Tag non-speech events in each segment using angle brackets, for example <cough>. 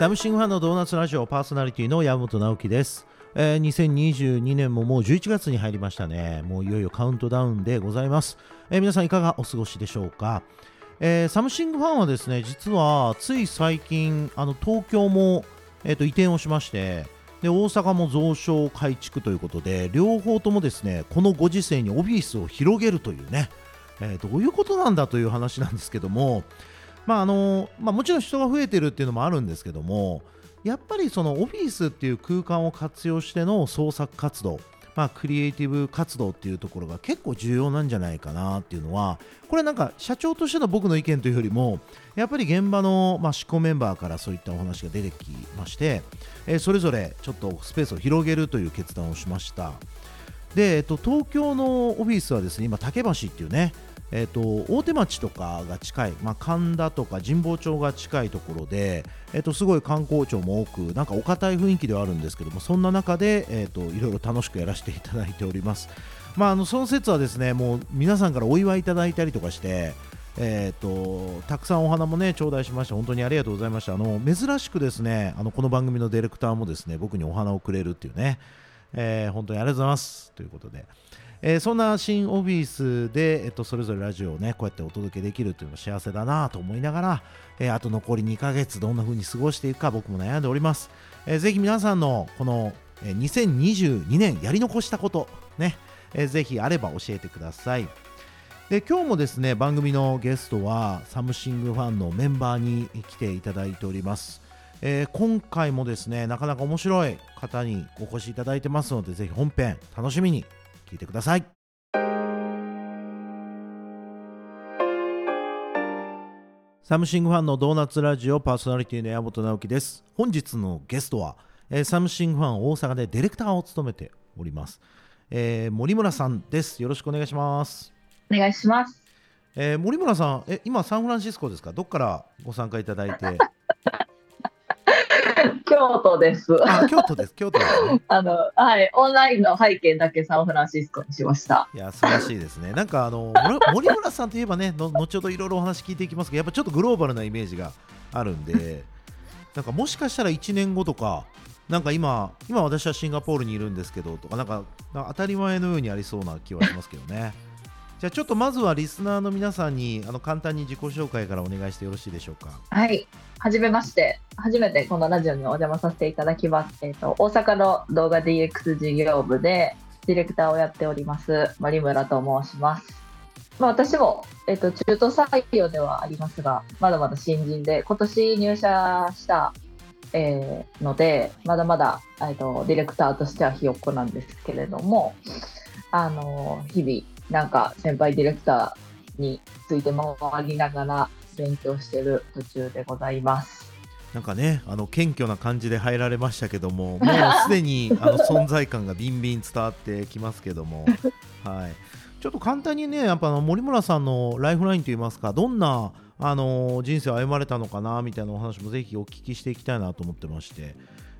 ダムシングファンのドーナツラジオパーソナリティの山本直樹です、えー2022年ももう11月に入りましたね。もういよいよカウントダウンでございます、えー皆さんいかがお過ごしでしょうか、えーサムシングファンはですね実はつい最近あの東京も、えーと移転をしましてで大阪も増床改築ということで両方ともですねこのご時世にオフィスを広げるというね、えーどういうことなんだという話なんですけどもまああのまあ、もちろん人が増えてるっていうのもあるんですけどもやっぱりそのオフィスっていう空間を活用しての創作活動、まあ、クリエイティブ活動っていうところが結構重要なんじゃないかなっていうのはこれなんか社長としての僕の意見というよりもやっぱり現場の、まあ、執行メンバーからそういったお話が出てきまして、えーそれぞれちょっとスペースを広げるという決断をしました。で、えっと、東京のオフィスはですね今竹橋っていうねえー、と大手町とかが近い、まあ、神田とか神保町が近いところで、えー、とすごい観光庁も多くなんかお堅い雰囲気ではあるんですけどもそんな中で、えー、といろいろ楽しくやらせていただいております、まあ、あのその説はですねもう皆さんからお祝いいただいたりとかしてえー、とたくさんお花もね頂戴しまして本当にありがとうございました。あの珍しくですねあのこの番組のディレクターもですね僕にお花をくれるっていうね、えー本当にありがとうございます。ということで、えーそんな新オフィスで、えっと、それぞれラジオをねこうやってお届けできるというのは幸せだなと思いながら、えーあと残り2ヶ月どんな風に過ごしていくか僕も悩んでおります、えーぜひ皆さんのこの、2022年やり残したことね、えーぜひあれば教えてください。で今日もですね番組のゲストはサムシングファンのメンバーに来ていただいております、えー今回もですねなかなか面白い方にお越しいただいてますのでぜひ本編楽しみに聞いてください。サムシングファンのドーナツラジオパーソナリティの山本直樹です。本日のゲストは、えーサムシングファン大阪でディレクターを務めております、えー森村さんです。よろしくお願いします。お願いします。えー森村さん、え今サンフランシスコですか？どっからご参加いただいて？京都です。あ京都です。京都ね。<laughs> あの、はい、オンラインの背景だけサンフランシスコにしました。いや素晴らしいですね。なんかあの <laughs> 森森村さんといえばねの後ほどいろいろお話聞いていきますけどやっぱちょっとグローバルなイメージがあるんで <laughs> なんかもしかしたら1年後とかなんか今今私はシンガポールにいるんですけどとかなんかなんか当たり前のようにありそうな気はしますけどねじゃあちょっとまずはリスナーの皆さんにあの簡単に自己紹介からお願いしてよろしいでしょうか？はい、はじめまして。初めてこのラジオにお邪魔させていただきます。えっ、と、大阪の動画 DX 事業部でディレクターをやっております、森村と申します。まあ、私も、えっ、と、中途採用ではありますが、まだまだ新人で、今年入社した、えーので、まだまだ、えっと、ディレクターとしてはひよっこなんですけれども、あの、日々、なんか先輩ディレクターについて回りながら勉強している途中でございます。なんかね、あの謙虚な感じで入られましたけども、もうすでに <laughs> あの存在感がビンビン伝わってきますけども、はい、ちょっと簡単にね、やっぱ森村さんのライフラインといいますか、どんなあの人生を歩まれたのかなみたいなお話もぜひお聞きしていきたいなと思ってまして、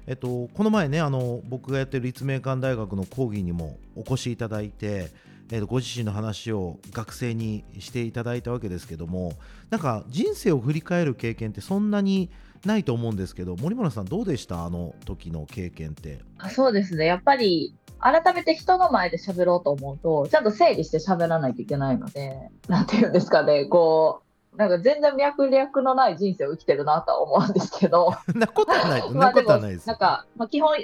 えっと、この前ね、あの僕がやってる立命館大学の講義にもお越しいただいて、えっと、ご自身の話を学生にしていただいたわけですけども、なんか人生を振り返る経験ってそんなにないと思うんですけど森村さんどうでした？あの時の経験って。あそうですね、やっぱり改めて人の前で喋ろうと思うと、ちゃんと整理して喋らないといけないので、なんていうんですかね、こう、なんか全然脈略のない人生を生きてるなとは思うんですけど、<laughs> なことはない。<laughs> なことはないですなんか、まあ、基本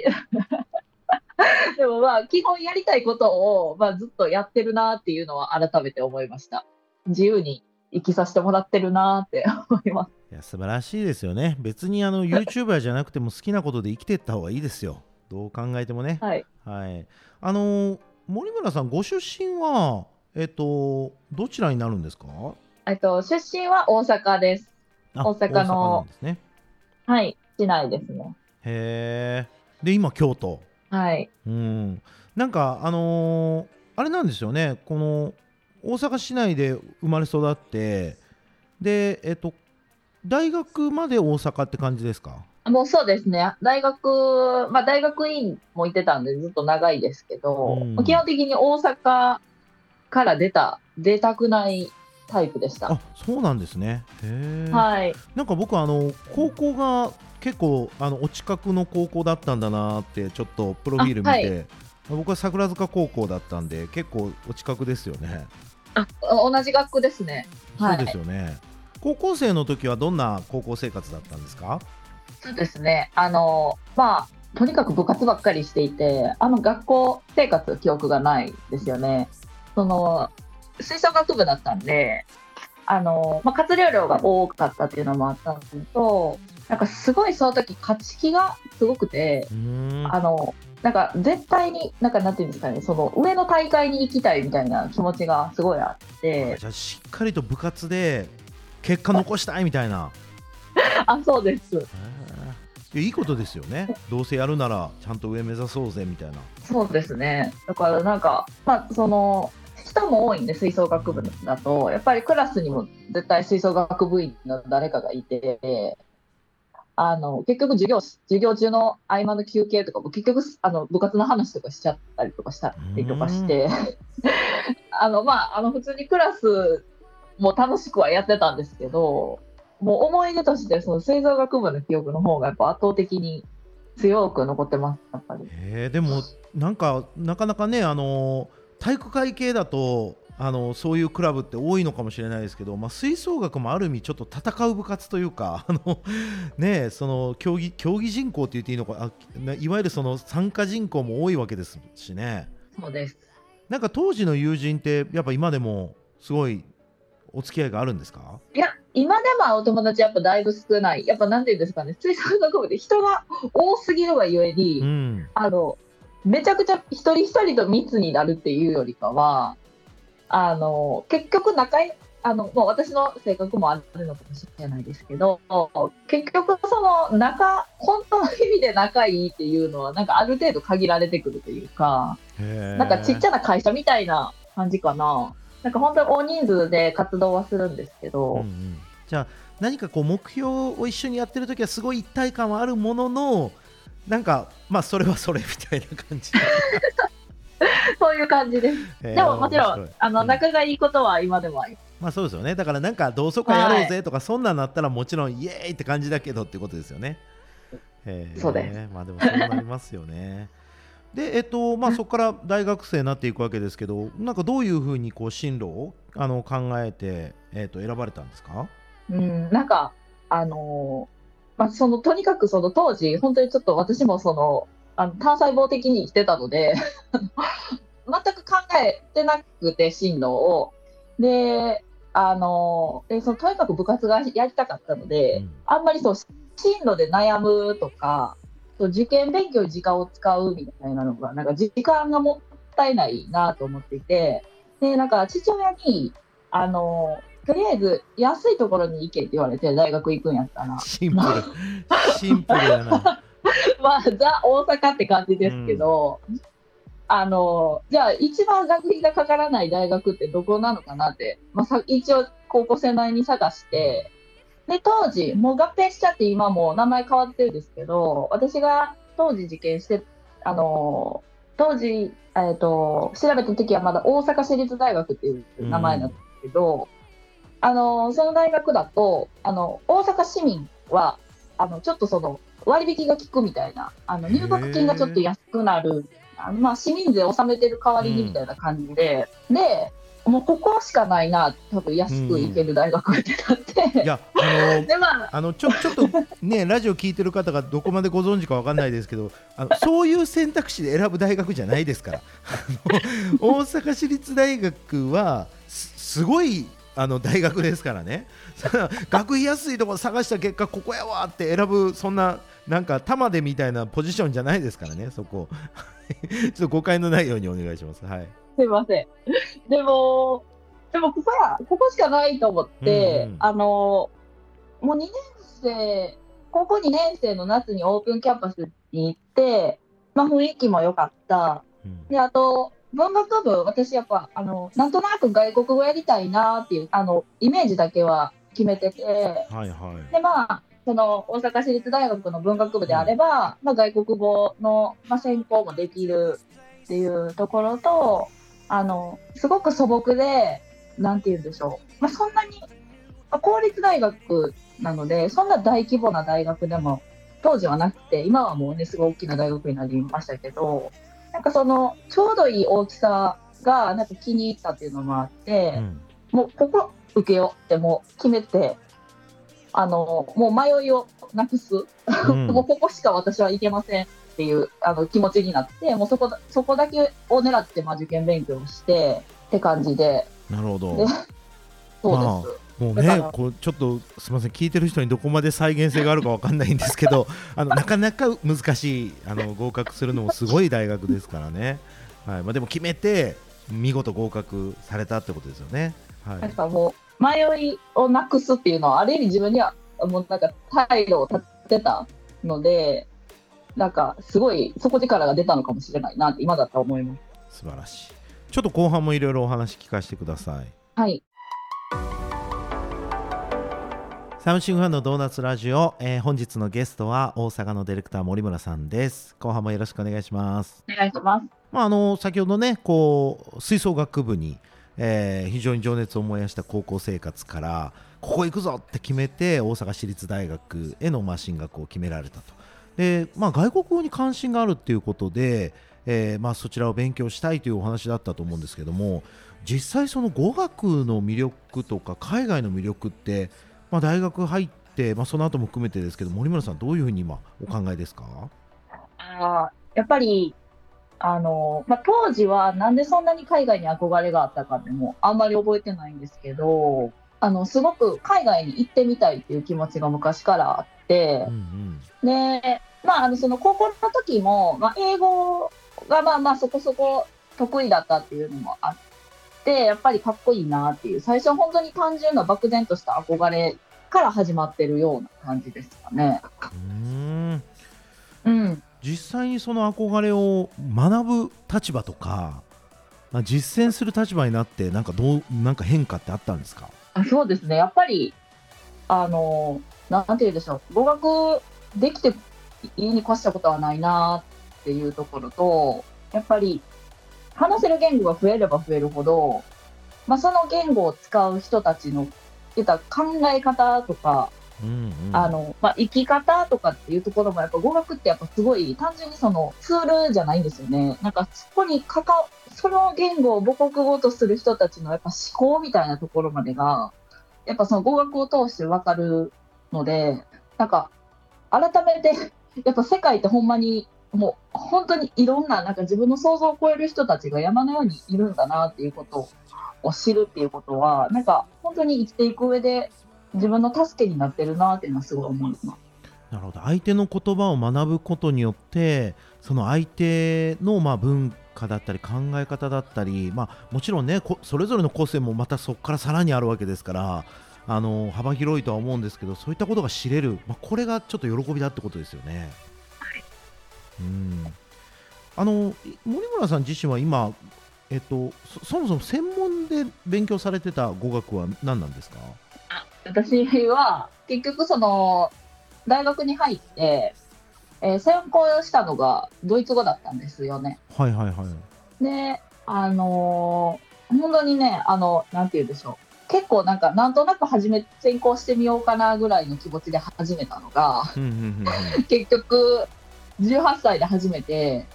でもまあ基本やりたいことを、まあ、ずっとやってるなっていうのは改めて思いました。自由に生きさせてもらってるなって思います。いや素晴らしいですよね。別にあの YouTuber じゃなくても好きなことで生きていった方がいいですよ。どう考えてもね。はい。はい。あのー森村さんご出身はえっとどちらになるんですか？えっと出身は大阪です。あ大阪のなんですね。はい市内ですね。へえで今京都はい。うん、なんかあのーあれなんですよね。この大阪市内で生まれ育ってでえっと大学まで大阪って感じですか？もうそうですね。大学まあ大学院も行ってたんでずっと長いですけど、うん。基本的に大阪から出た出たくないタイプでした。あそうなんですね。はい。なんか僕あの高校が結構あのお近くの高校だったんだなってちょっとプロフィール見て、僕は桜塚高校だったんで結構お近くですよね。あ同じ学区ですね。そうですよね。高校生の時はどんな高校生活だったんですか？そうですね。あのまあとにかく部活ばっかりしていて、あの学校生活記憶がないですよね。その吹奏楽部だったんで、あのまあ、活量量が多かったっていうのもあったんですけど、なんかすごいその時勝ち気がすごくて、あのなんか絶対に、なんかなんていうんですかね、その上の大会に行きたいみたいな気持ちがすごいあって。じゃあしっかりと部活で結果残したいみたいな。<laughs> あ、そうです。いいことですよね。どうせやるならちゃんと上目指そうぜみたいな。そうですね。だからなんか、まあその人も多いんで吹奏楽部だとやっぱりクラスにも絶対吹奏楽部員の誰かがいてあの結局授業授業中の合間の休憩とかも結局あの部活の話とかしちゃったりとかしたりとかして <laughs> あのまああの普通にクラスも楽しくはやってたんですけどもう思い出としてその吹奏楽部の記憶の方がやっぱ圧倒的に強く残ってますやっぱり。えでもなんかなかなかねあの体育会系だとあのそういうクラブって多いのかもしれないですけど、まあ、吹奏楽もある意味ちょっと戦う部活というか <laughs> あの、ね、その競技競技人口って言っていいのかあいわゆるその参加人口も多いわけですしね。そうです。なんか当時の友人ってやっぱ今でもすごいお付き合いがあるんですか？いや今でもお友達やっぱだいぶ少ない。やっぱなんていうんですかね。吹奏楽部で人が多すぎるがゆえに、うん、あのめちゃくちゃ一人一人と密になるっていうよりかはあの結局仲いあのもう私の性格もあるのかもしれないですけど結局その仲本当の意味で仲いいっていうのはなんかある程度限られてくるというかなんかちっちゃな会社みたいな感じかな。なんか本当に大人数で活動はするんですけど、うんうん、じゃあ何かこう目標を一緒にやってる時はすごい一体感はあるもののなんかまあそれはそれみたいな感じ <laughs> <laughs> そういう感じです。でももちろんあの仲がいいことは今でもありまあそうですよね。だからなんか同窓会やろうぜとか、そんなんなったらもちろんイエーイって感じだけどってことですよね。そうです。まあでもそうなりますよね。<laughs> でえっとまあそこから大学生になっていくわけですけど、なんかどういうふうにこう進路をあの考えてえっと選ばれたんですか？うんなんかあのまあそのとにかくその当時本当にちょっと私もそのあの単細胞的に生きてたので <laughs> 全く考えてなくて進路を。であのでそのとにかく部活がやりたかったので、うん、あんまりそう進路で悩むとかそう受験勉強に時間を使うみたいなのがなんか時間がもったいないなと思っていてでなんか父親にあのとりあえず安いところに行けって言われて大学行くんやったら。シンプル。シンプルやな <laughs> まあ、ザ・大阪って感じですけど、うん、あの、じゃあ一番学費がかからない大学ってどこなのかなって、まあ、さ一応高校生なりに探して、で、当時、もう合併しちゃって今も名前変わってるんですけど、私が当時受験して、あの、当時、えっ、ー、と、調べた時はまだ大阪市立大学っていう名前なんですけど、うん、あの、その大学だと、あの、大阪市民は、あの、ちょっとその、割引が効くみたいな、あの入学金がちょっと安くなる、あのまあ、市民税納めてる代わりにみたいな感じで、うん、で、もうここしかないな、多分安く行ける大学ってなって、うん、いや、あの <laughs> で、まあ、あのちょちょっとね、<laughs> ラジオ聞いてる方がどこまでご存知かわかんないですけど、あのそういう選択肢で選ぶ大学じゃないですから、<laughs> 大阪市立大学はすごいあの大学ですからね。学費安いところ探した結果ここやわって選ぶそんななんか玉でみたいなポジションじゃないですからねそこ。<laughs> ちょっと誤解のないようにお願いします。はい。すいません。でもでもここはここしかないと思って、うんうん、あのもう2年生高校2年生の夏にオープンキャンパスに行ってまあ雰囲気も良かった、うん、であと文学部、私やっぱ、あの、なんとなく外国語やりたいなっていう、あの、イメージだけは決めてて、はいはい。で、まあ、その、大阪市立大学の文学部であれば、うん、まあ、外国語の、まあ、専攻もできるっていうところと、あの、すごく素朴で、なんて言うんでしょう。まあ、そんなに、まあ、公立大学なので、そんな大規模な大学でも当時はなくて今はもうねすごい大きな大学になりましたけどなんかそのちょうどいい大きさがなんか気に入ったっていうのもあって、うんもうここ受けようってもう決めてあのもう迷いをなくす、うん。もうここしか私は行けませんっていうあの気持ちになってもうそこだそこだけを狙ってまあ受験勉強してって感じで。なるほど。でそうです。まあもうねこうちょっとすみません聞いてる人にどこまで再現性があるかわかんないんですけど <laughs> あのなかなか難しいあの合格するのもすごい大学ですからね、はい。まあ、でも決めて見事合格されたってことですよね。はい、なんかもう迷いをなくすっていうのはある意味自分にはもうなんか態度を立てたのでなんかすごい底力が出たのかもしれないなって今だったら思います。素晴らしいちょっと後半もいろいろお話聞かせてください。はい、サムシングファンのドーナツラジオ、えー本日のゲストは大阪のディレクター森村さんです。後半もよろしくお願いします。お願いします。まあ、あの先ほどねこう吹奏楽部に、えー非常に情熱を燃やした高校生活からここ行くぞって決めて大阪市立大学へのま進学を決められたと。で、まあ、外国語に関心があるっていうことで、えーまあ、そちらを勉強したいというお話だったと思うんですけども実際その語学の魅力とか海外の魅力って、まあ、大学入って、まあ、その後も含めてですけど森村さんどういうふうに今お考えですか？あやっぱりあの、まあ、当時はなんでそんなに海外に憧れがあったかってもうあんまり覚えてないんですけどあのすごく海外に行ってみたいっていう気持ちが昔からあってうん、うんで、まあ、あのその高校の時も、まあ、英語がまあまあそこそこ得意だったっていうのもあってやっぱりかっこいいなっていう最初は本当に単純な漠然とした憧れから始まってるような感じですかね。うん実際にその憧れを学ぶ立場とか実践する立場になってなんかどうなんか変化ってあったんですか？あそうですね、やっぱり、あの、なんて言うでしょう、語学できていいに越したことはないなっていうところと、やっぱり、話せる言語が増えれば増えるほど、まあ、その言語を使う人たちの、言った考え方とか、うんあの、まあ、生き方とかっていうところも、やっぱ語学ってやっぱすごい単純にそのツールじゃないんですよね。なんかそこにかか、その言語を母国語とする人たちのやっぱ思考みたいなところまでが、やっぱその語学を通してわかるので、なんか改めて、やっぱ世界ってほんまにもう本当にいろんななんか自分の想像を超える人たちが山のようにいるんだなっていうことを知るっていうことは、なんか本当に生きていく上で自分の助けになってるなっていうのはすごい思います。なるほど。相手の言葉を学ぶことによってその相手のまあ文化だったり考え方だったり、まあ、もちろんねこそれぞれの個性もまたそこからさらにあるわけですからあの幅広いとは思うんですけどそういったことが知れる、まあ、これがちょっと喜びだってことですよね。うん。あのい森村さん自身は今、えっと、そそもそも専門で勉強されてた語学は何なんですか？私は結局その大学に入って、えー専攻したのがドイツ語だったんですよね。はいはいはい。で、あのー本当にね、あの、なんて言うんでしょう。結構なんか、なんとなく始め、専攻してみようかなぐらいの気持ちで始めたのが、うんうんうんうん <laughs> 結局、18歳で始めて、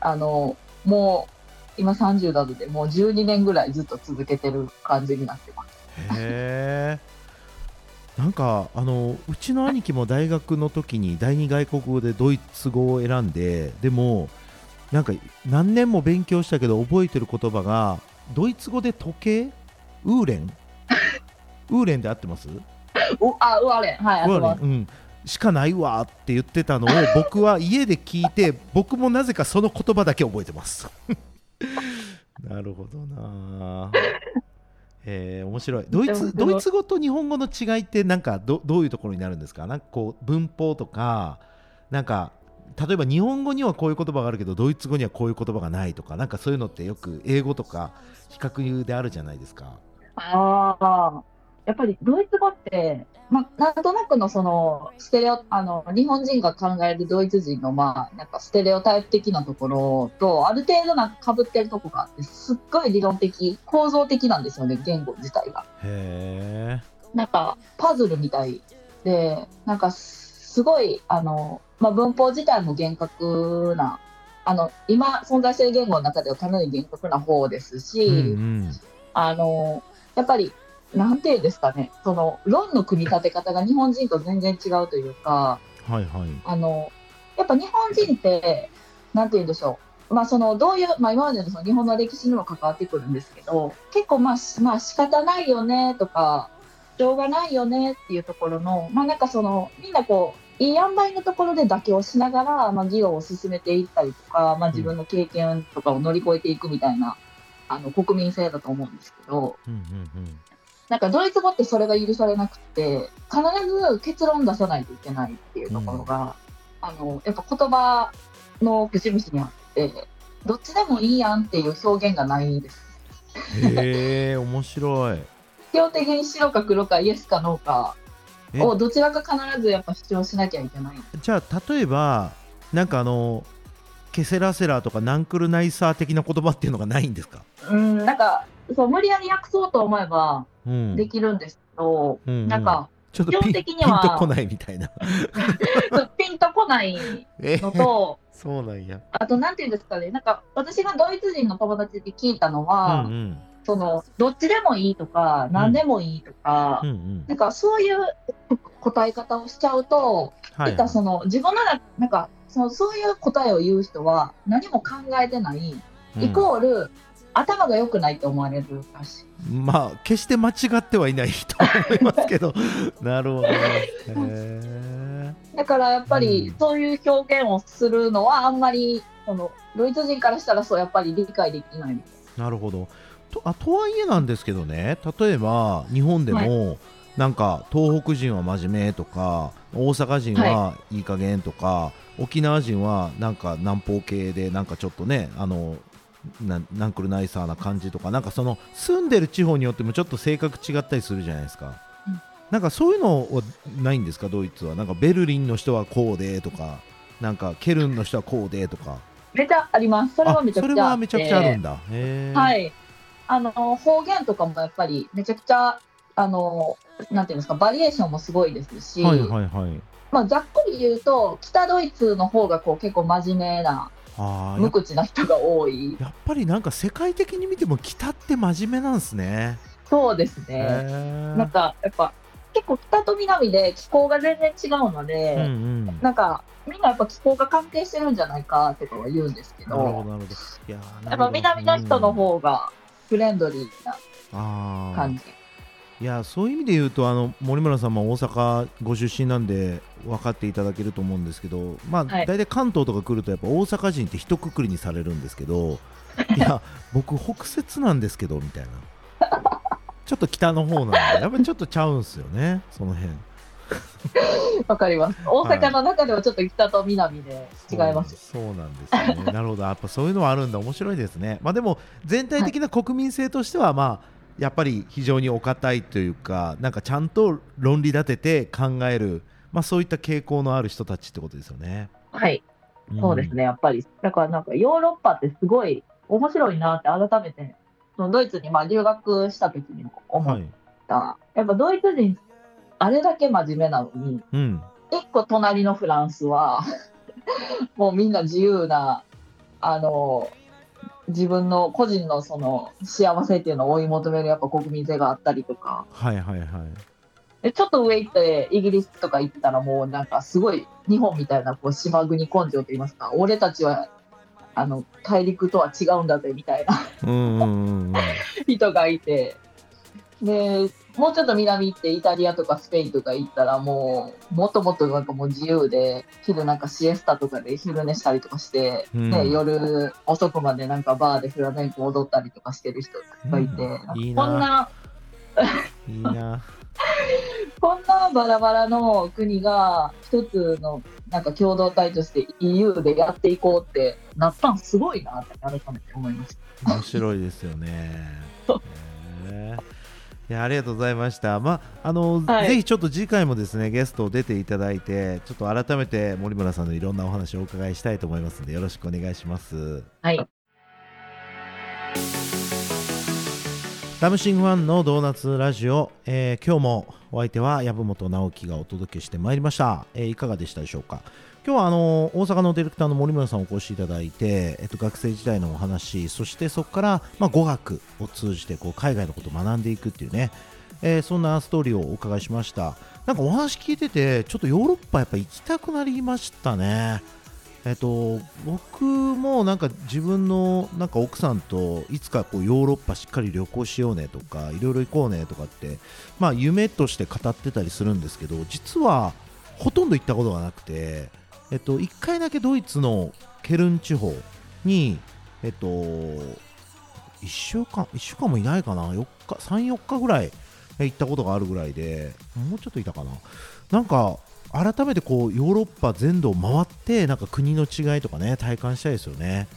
あの、もう、今30なので、もう12年ぐらいずっと続けてる感じになってます。へえ。なんかあのうちの兄貴も大学の時に第二外国語でドイツ語を選んででもなんか何年も勉強したけど覚えてる言葉がドイツ語で時計？ウーレン？<laughs> ウーレンで合ってます？あ、うわれ、はい、あーレン、うん、しかないわって言ってたのを <laughs> 僕は家で聞いて僕もなぜかその言葉だけ覚えてます。<laughs> なるほどなえー、面白い。ドイツドイツ語と日本語の違いってなんかどどういうところになるんですか？なんかこう文法とかなんか例えば日本語にはこういう言葉があるけどドイツ語にはこういう言葉がないとかなんかそういうのってよく英語とか比較であるじゃないですか。ああ、やっぱりドイツ語って、まあ、なんとなくのそのステレオあの日本人が考えるドイツ人の、まあ、なんかステレオタイプ的なところとある程度なんか被ってるとこがあってすっごい理論的構造的なんですよね言語自体が。へえ。なんかパズルみたいでなんかすすごいあの、まあ、文法自体も厳格なあの今存在している言語の中ではかなり厳格な方ですし、うんうんあのやっぱりなんていうんですかね。その論の組み立て方が日本人と全然違うというかはいはい。あのやっぱ日本人ってなんて言うんでしょう。まあそのどういう、まあ、今までのその日本の歴史にも関わってくるんですけど結構まあしまあ仕方ないよねとかしょうがないよねっていうところのまあなんかそのみんなこういい塩梅のところで妥協しながら、まあ、議論を進めていったりとか、まあ、自分の経験とかを乗り越えていくみたいな、あの国民性だと思うんですけどうんうんなんかドイツ語ってそれが許されなくて必ず結論出さないといけないっていうところが、あのやっぱ言葉の節々にあってどっちでもいいやんっていう表現がないです。うんへえ面白い <laughs> 基本的に白か黒かイエスかノーかえ？をどちらか必ずやっぱ主張しなきゃいけない。じゃあ例えばなんかあのケセラセラとかナンクルナイサー的な言葉っていうのがないんですか、うん、なんかそう無理やり訳そうと思えばうん、できるんですけど、うんうん。なんかちょっとピン基本的にはピンとこないみたいな。<laughs> ピンとこないえのと <laughs> そうなんや。あとなんていうんですかねなんか私がドイツ人の友達で聞いたのうは、んうん。そのどっちでもいいとか何でもいいとか、うん。うんなんかそういう答え方をしちゃうと、はい。いったその自分の中なんかそのそういう答えを言う人は何も考えてない、イコール頭が良くないと思われるらしい。うんまあ決して間違ってはいないと思いますけど。<laughs> なるほど。ねへだからやっぱりうん。そういう表現をするのはあんまりそのドイツ人からしたらそうやっぱり理解できない。えなるほど。とあとはいえなんですけどね。例えば日本でも、なんか東北人は真面目とか大阪人はいい加減とか、沖縄人はなんか南方系でなんかちょっとねあのなナンクルナイサーな感じとかなんかその住んでる地方によってもちょっと性格違ったりするじゃないですか、うん。なんかそういうのはないんですか？ドイツは。なんかベルリンの人はこうでとかなんかケルンの人はこうでとか。めちゃあります。それはめちゃくちゃあちゃくちゃあるんだ。はい。あの方言とかもやっぱりめちゃくちゃあのなんていうんですかバリエーションもすごいですし、はいはいはい。まあざっくり言うと北ドイツの方がこう結構真面目なあ無口な人が多い。やっぱりなんか世界的に見ても北って真面目なんですね。そうですね。へなんかやっぱ結構北と南で気候が全然違うので、うんうん。なんかみんなやっぱ気候が関係してるんじゃないかってとは言うんですけなるほどど、なるほど。いやっぱ南の人の、方がフレンドリーな感じ。ーいやそういう意味で言うとあの森村さんも大阪ご出身なんで分かっていただけると思うんですけど、まあはい大体関東とか来るとやっぱ大阪人って一括りにされるんですけど、<laughs> いや僕北摂なんですけどみたいな。<laughs> ちょっと北の方なんでやっぱりちょっとちゃうんすよねその辺。<laughs> わかります。大阪の中ではちょっと北と南で違います。そうそうなんですよね。なるほど。やっぱそういうのはあるんだ。面白いですね。まあでも全体的な国民性としてはまあやっぱり非常にお堅いというか、なんかちゃんと論理立てて考える、まあそういった傾向のある人たちってことですよね。はい、んそうです。ね、やっぱり。だからなんかヨーロッパってすごい面白いなって改めて、そのドイツにまあ留学した時にも思っはい。た。やっぱドイツ人、あれだけ真面目なのに、うん。一個隣のフランスは、<laughs> もうみんな自由な、あの、自分の個人のその幸せっていうのを追い求めるやっぱ国民性があったりとか、はいはいはい。でちょっと上行ってイギリスとか行ったらもうなんかすごい日本みたいなこう島国根性といいますか俺たちはあの大陸とは違うんだぜみたいな。<laughs> 人がいてでもうちょっと南行ってイタリアとかスペインとか行ったらもうもっともっとなんかもう自由で昼なんかシエスタとかで昼寝したりとかして、うんね、夜遅くまでなんかバーでフラメンコ踊ったりとかしてる人がいて、うんいいこんなないいな。<laughs> こんなバラバラの国が一つのなんか共同体として EU でやっていこうってなったんすごいなって改めて思いました。面白いですよね。へ <laughs> ーいやありがとうございました。まああの、はいぜひちょっと次回もですねゲスト出ていただいてちょっと改めて森村さんのいろんなお話をお伺いしたいと思いますのでよろしくお願いします。はい。サムシングファンのドーナツラジオ、えー今日もお相手は籔本直樹がお届けしてまいりました、えーいかがでしたでしょうか？今日はあの大阪のディレクターの森村さんをお越しいただいて、えっと、学生時代のお話そしてそこから、まあ、語学を通じてこう海外のことを学んでいくっていうね、えーそんなストーリーをお伺いしました。なんかお話聞いててちょっとヨーロッパやっぱ行きたくなりましたね。えっと、僕もなんか自分のなんか奥さんといつかこうヨーロッパしっかり旅行しようねとかいろいろ行こうねとかって、まあ、夢として語ってたりするんですけど実はほとんど行ったことがなくて、えっと、1回だけドイツのケルン地方に、えっと、1週間1週間もいないかな？4日34日ぐらい行ったことがあるぐらいでもうちょっといたかな？なんか改めてこうヨーロッパ全土を回ってなんか国の違いとかね体感したいですよね、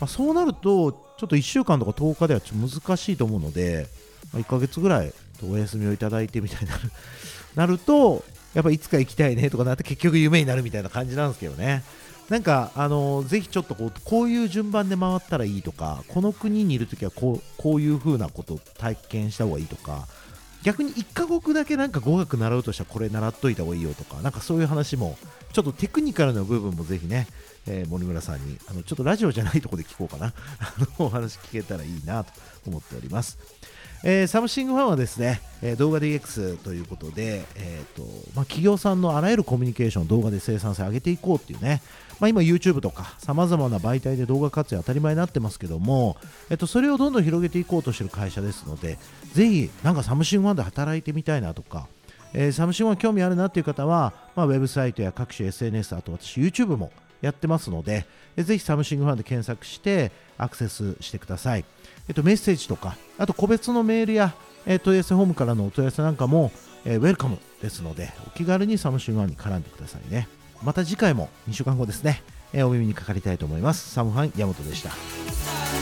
まあ、そうなるとちょっと1週間とか10日ではちょっと難しいと思うので、まあ、1ヶ月ぐらいお休みをいただいてみたいになる <laughs> なるとやっぱいつか行きたいねとかなって結局夢になるみたいな感じなんですけどね。なんかあのぜひちょっとこうこういう順番で回ったらいいとかこの国にいるときはこうこういう風なことを体験した方がいいとか逆に1カ国だけなんか語学習うとしたらこれ習っといた方がいいよとかなんかそういう話もちょっとテクニカルな部分もぜひね、えー森村さんにあのちょっとラジオじゃないとこで聞こうかな <laughs> お話聞けたらいいなと思っております。えーサムシングファンはですね、えー動画 DX ということで、えーとまあ、企業さんのあらゆるコミュニケーションを動画で生産性上げていこうっていうね、まあ、今 YouTube とかさまざまな媒体で動画活用当たり前になってますけども、えっと、それをどんどん広げていこうとしてる会社ですのでぜひなんかサムシングファンで働いてみたいなとか、えーサムシングファン興味あるなっていう方は、まあ、ウェブサイトや各種 SNS あと私 YouTube もやってますので、えーぜひサムシングファンで検索してアクセスしてください。えっと、メッセージとか、あと個別のメールや、え問い合わせフォームからのお問い合わせなんかも、えウェルカムですので、お気軽にサムシングファンに絡んでくださいね。また次回も2週間後ですね、えお耳にかかりたいと思います。サムファン山本でした。